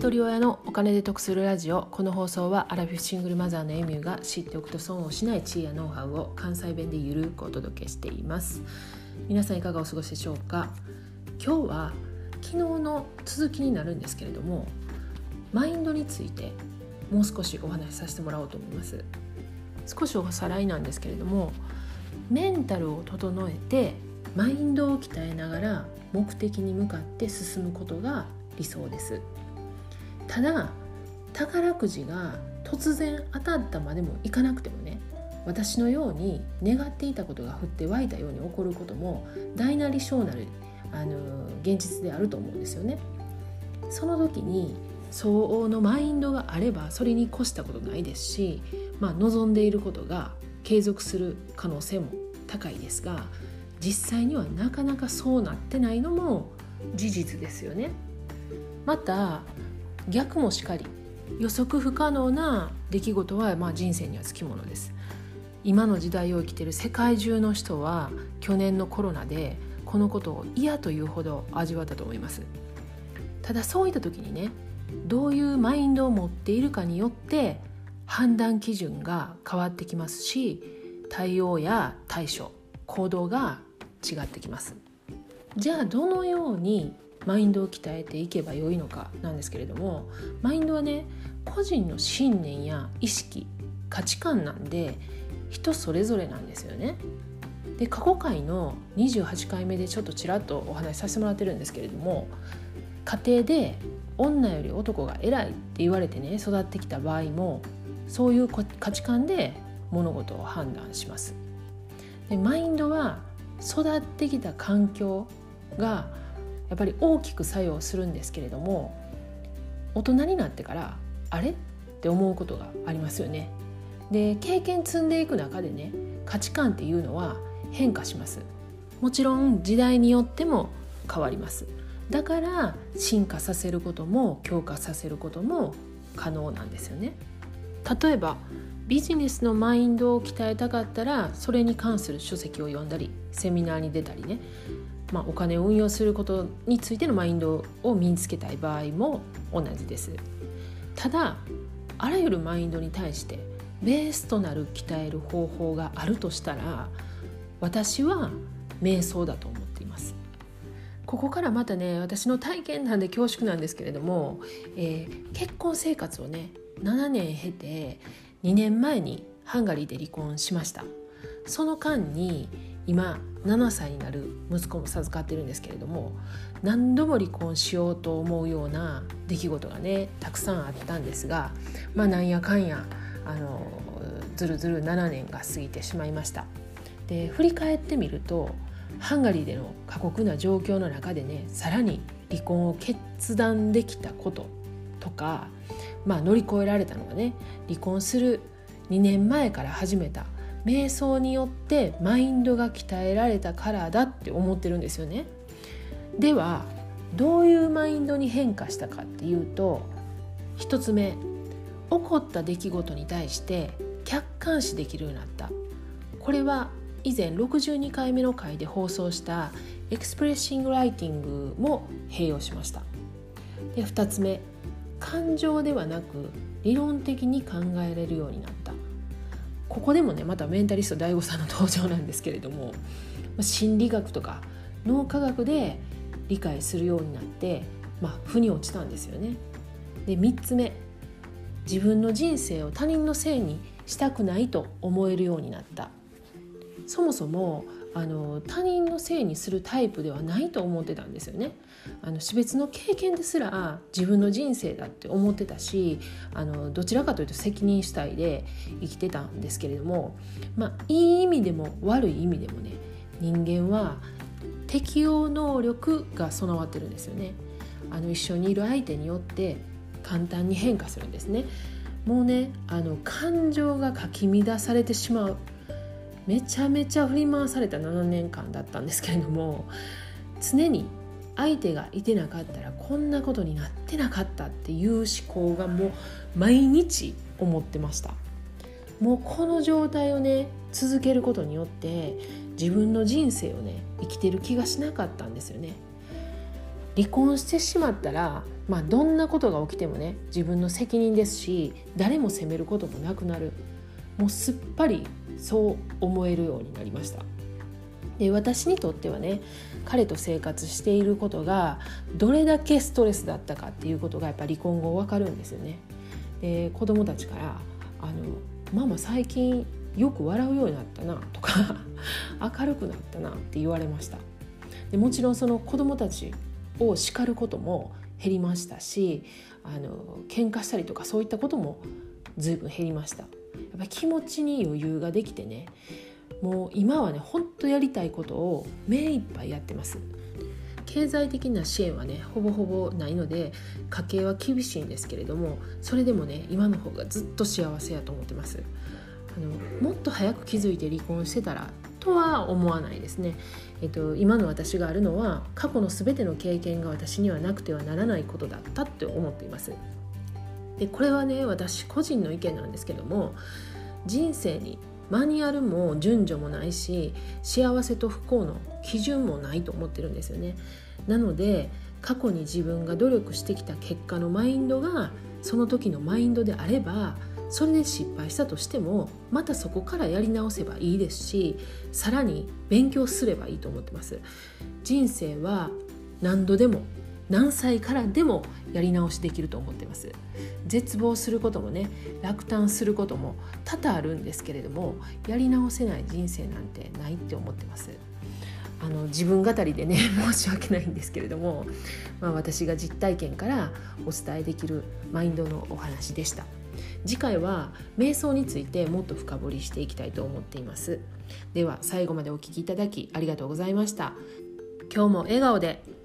一人親のお金で得するラジオこの放送はアラフィフシングルマザーのエミューが知っておくと損をしない知恵やノウハウを関西弁でゆるくお届けしています。皆さんいかがお過ごしでしょうか？今日は昨日の続きになるんですけれどもマインドについてもう少しお話しさせてもらおうと思います。少しおさらいなんですけれどもメンタルを整えてマインドを鍛えながら目的に向かって進むことが理想です。ただ宝くじが突然当たったまでもいかなくてもね私のように願っていたことが降って湧いたように起こることも大なり小なりあの現実であると思うんですよね。その時に相応のマインドがあればそれに越したことないですし、まあ、望んでいることが継続する可能性も高いですが実際にはなかなかそうなってないのも事実ですよね。また逆もしかり予測不可能な出来事はまあ人生にはつきものです。今の時代を生きている世界中の人は去年のコロナでこのことを嫌というほど味わったと思います。ただそういった時にねどういうマインドを持っているかによって判断基準が変わってきますし対応や対処行動が違ってきます。じゃあどのようにマインドを鍛えていけばよいのかなんですけれどもマインドはね個人の信念や意識価値観なんで人それぞれなんですよね。で過去回の28回目でちょっとちらっとお話しさせてもらってるんですけれども家庭で女より男が偉いって言われてね育ってきた場合もそういう価値観で物事を判断します。でマインドは育ってきた環境がやっぱり大きく作用するんですけれども大人になってからあれって思うことがありますよね。で経験積んでいく中でね価値観っていうのは変化します。もちろん時代によっても変わります。だから進化させることも強化させることも可能なんですよね。例えばビジネスのマインドを鍛えたかったらそれに関する書籍を読んだりセミナーに出たりね。まあ、お金を運用することについてのマインドを身につけたい場合も同じです。ただあらゆるマインドに対してベースとなる鍛える方法があるとしたら私は瞑想だと思っています。ここからまたね私の体験談で恐縮なんですけれども、えー、結婚生活をね7年経て2年前にハンガリーで離婚しましたその間に今7歳になる息子も授かってるんですけれども何度も離婚しようと思うような出来事がねたくさんあったんですがまあなんやかんやあのずるずる7年が過ぎてしまいました。で振り返ってみるとハンガリーでの過酷な状況の中でねさらに離婚を決断できたこととか、まあ、乗り越えられたのがね離婚する2年前から始めた瞑想によってマインドが鍛えられたからだって思ってるんですよね。ではどういうマインドに変化したかっていうと1つ目起こった出来事に対して客観視できるようになったこれは以前62回目の回で放送したエクスプレッシングライティングも併用しましたで2つ目感情ではなく理論的に考えれるようになったここでもねまたメンタリスト DAIGO さんの登場なんですけれども心理学とか脳科学で理解するようになって、まあ、腑に落ちたんですよね。で3つ目自分の人生を他人のせいにしたくないと思えるようになったそもそもあの他人のせいにするタイプではないと思ってたんですよね。あの死別の経験ですら自分の人生だって思ってたしあのどちらかというと責任主体で生きてたんですけれども、まあ、いい意味でも悪い意味でもね人間は適応能力が備わってるんですよね。あの一緒にいる相手によって簡単に変化するんですね。もうねあの感情がかき乱されてしまうめちゃめちゃ振り回された7年間だったんですけれども常に相手がいてなかったらこんなことになってなかったっていう思考がもう毎日思ってました。もうこの状態をね続けることによって自分の人生をね生きてる気がしなかったんですよね。離婚してしまったら、まあ、どんなことが起きてもね自分の責任ですし誰も責めることもなくなる。もうすっぱりそう思えるようになりました。で私にとってはね彼と生活していることがどれだけストレスだったかっていうことがやっぱ離婚後分かるんですよね。で子供たちから「あのママ最近よく笑うようになったな」とか「明るくなったな」って言われました。でもちろんその子供たちを叱ることも減りましたしあの喧嘩したりとかそういったことも随分減りました。やっぱ気持ちに余裕ができてねもう今はねほんとやりたいことを目いっぱいやってます。経済的な支援はねほぼほぼないので家計は厳しいんですけれどもそれでもね今の方がずっと幸せやと思ってます。あのもっと早く気づいて離婚してたらとは思わないですね、えっと、今の私があるのは過去の全ての経験が私にはなくてはならないことだったって思っています。でこれはね私個人の意見なんですけども人生にマニュアルも順序もないし幸せと不幸の基準もないと思ってるんですよね。なので過去に自分が努力してきた結果のマインドがその時のマインドであればそれで失敗したとしてもまたそこからやり直せばいいですしさらに勉強すればいいと思ってます。人生は何度でも何歳からでもやり直しできると思ってます。絶望することもね落胆することも多々あるんですけれどもやり直せない人生なんてないって思ってます。あの自分語りでね 申し訳ないんですけれども、まあ、私が実体験からお伝えできるマインドのお話でした。次回は瞑想についてもっと深掘りしていきたいと思っています。では最後までお聴きいただきありがとうございました。今日も笑顔で。